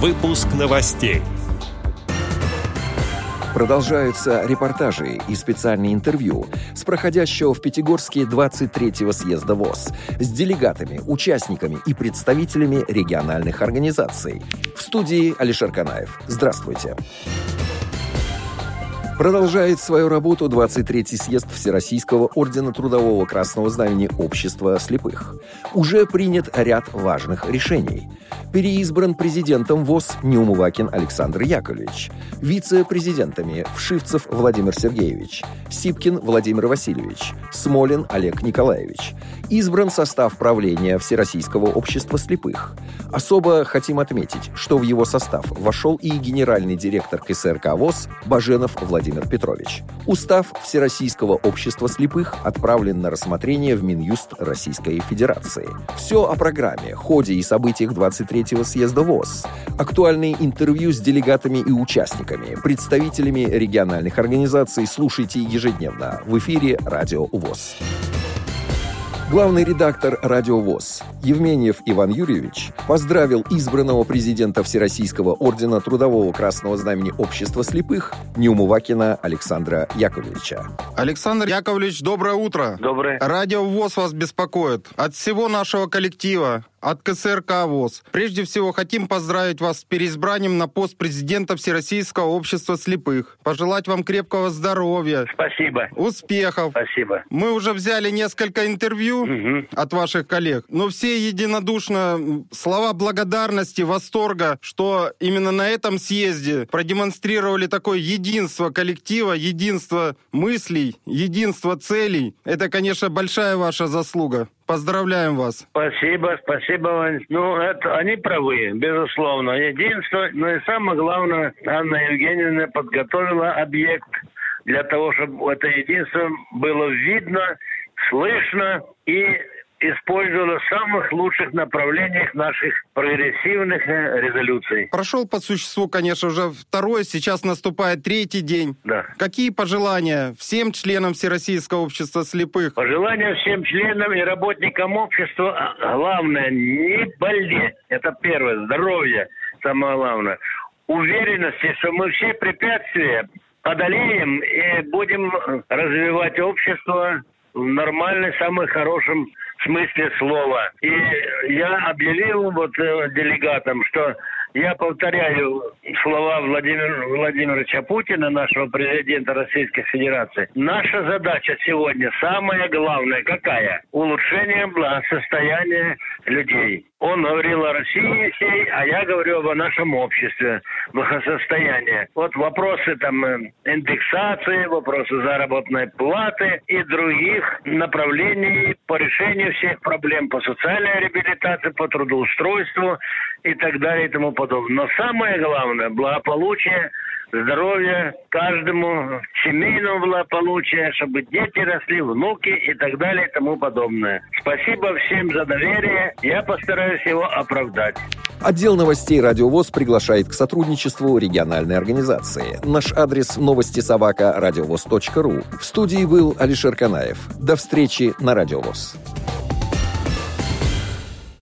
Выпуск новостей. Продолжаются репортажи и специальные интервью с проходящего в Пятигорске 23-го съезда ВОЗ с делегатами, участниками и представителями региональных организаций. В студии Алишер Канаев. Здравствуйте. Продолжает свою работу 23-й съезд Всероссийского ордена Трудового Красного Знамени Общества слепых. Уже принят ряд важных решений – переизбран президентом ВОЗ Неумывакин Александр Яковлевич, вице-президентами Вшивцев Владимир Сергеевич, Сипкин Владимир Васильевич, Смолин Олег Николаевич. Избран состав правления Всероссийского общества слепых. Особо хотим отметить, что в его состав вошел и генеральный директор КСРК ВОЗ Баженов Владимир Петрович. Устав Всероссийского общества слепых отправлен на рассмотрение в Минюст Российской Федерации. Все о программе, ходе и событиях 23 третьего съезда ВОЗ. Актуальные интервью с делегатами и участниками, представителями региональных организаций слушайте ежедневно в эфире «Радио ВОЗ». Главный редактор «Радио ВОЗ» Евменьев Иван Юрьевич поздравил избранного президента Всероссийского ордена Трудового Красного Знамени Общества слепых Неумывакина Александра Яковлевича. Александр Яковлевич, доброе утро. Доброе. Радио ВОЗ вас беспокоит. От всего нашего коллектива, от КСРК ВОЗ. Прежде всего, хотим поздравить вас с переизбранием на пост президента Всероссийского общества слепых. Пожелать вам крепкого здоровья. Спасибо. Успехов. Спасибо. Мы уже взяли несколько интервью угу. от ваших коллег, но все единодушно слова благодарности, восторга, что именно на этом съезде продемонстрировали такое единство коллектива, единство мыслей, единство целей. Это, конечно, большая ваша заслуга. Поздравляем вас. Спасибо, спасибо, Вань. Ну, это, они правы, безусловно. Единство, но и самое главное, Анна Евгеньевна подготовила объект для того, чтобы это единство было видно, слышно и использовала в самых лучших направлениях наших прогрессивных э, резолюций. Прошел по существу, конечно, уже второй, сейчас наступает третий день. Да. Какие пожелания всем членам Всероссийского общества слепых? Пожелания всем членам и работникам общества, а, главное, не болеть. Это первое, здоровье, самое главное. Уверенности, что мы все препятствия одолеем и будем развивать общество в нормальном, самом хорошем смысле слова. И я объявил вот э, делегатам, что я повторяю слова Владимира Владимировича Путина, нашего президента Российской Федерации. Наша задача сегодня, самая главная, какая? Улучшение благосостояния людей. Он говорил о России а я говорю о нашем обществе, благосостояние. Вот вопросы там э, индексации, вопросы заработной платы и других направлений по решению всех проблем, по социальной реабилитации, по трудоустройству и так далее и тому подобное. Но самое главное – благополучие – здоровья каждому, семейного благополучия, чтобы дети росли, внуки и так далее и тому подобное. Спасибо всем за доверие. Я постараюсь его оправдать. Отдел новостей «Радиовоз» приглашает к сотрудничеству региональной организации. Наш адрес новости собака радиовоз.ру. В студии был Алишер Канаев. До встречи на «Радиовоз».